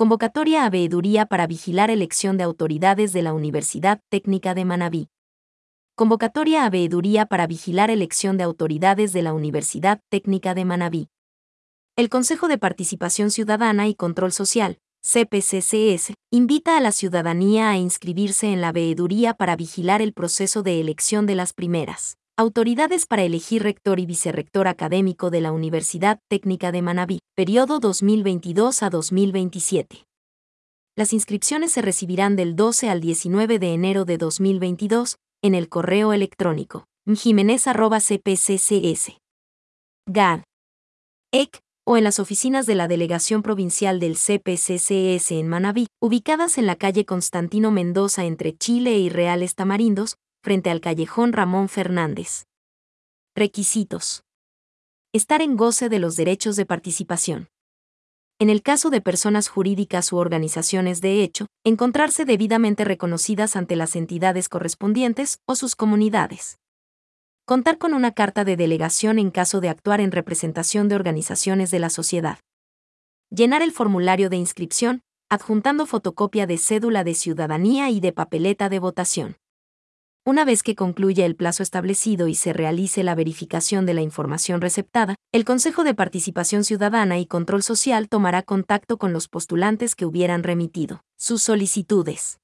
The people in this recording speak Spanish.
Convocatoria a veeduría para vigilar elección de autoridades de la Universidad Técnica de Manabí. Convocatoria a veeduría para vigilar elección de autoridades de la Universidad Técnica de Manabí. El Consejo de Participación Ciudadana y Control Social, CPCCS, invita a la ciudadanía a inscribirse en la veeduría para vigilar el proceso de elección de las primeras autoridades para elegir rector y vicerrector académico de la Universidad Técnica de Manabí, periodo 2022 a 2027. Las inscripciones se recibirán del 12 al 19 de enero de 2022 en el correo electrónico jiménez.cpccs. EC o en las oficinas de la Delegación Provincial del CPCCS en Manabí, ubicadas en la calle Constantino Mendoza entre Chile y Reales Tamarindos, frente al callejón Ramón Fernández. Requisitos. Estar en goce de los derechos de participación. En el caso de personas jurídicas u organizaciones de hecho, encontrarse debidamente reconocidas ante las entidades correspondientes o sus comunidades. Contar con una carta de delegación en caso de actuar en representación de organizaciones de la sociedad. Llenar el formulario de inscripción, adjuntando fotocopia de cédula de ciudadanía y de papeleta de votación. Una vez que concluya el plazo establecido y se realice la verificación de la información receptada, el Consejo de Participación Ciudadana y Control Social tomará contacto con los postulantes que hubieran remitido sus solicitudes.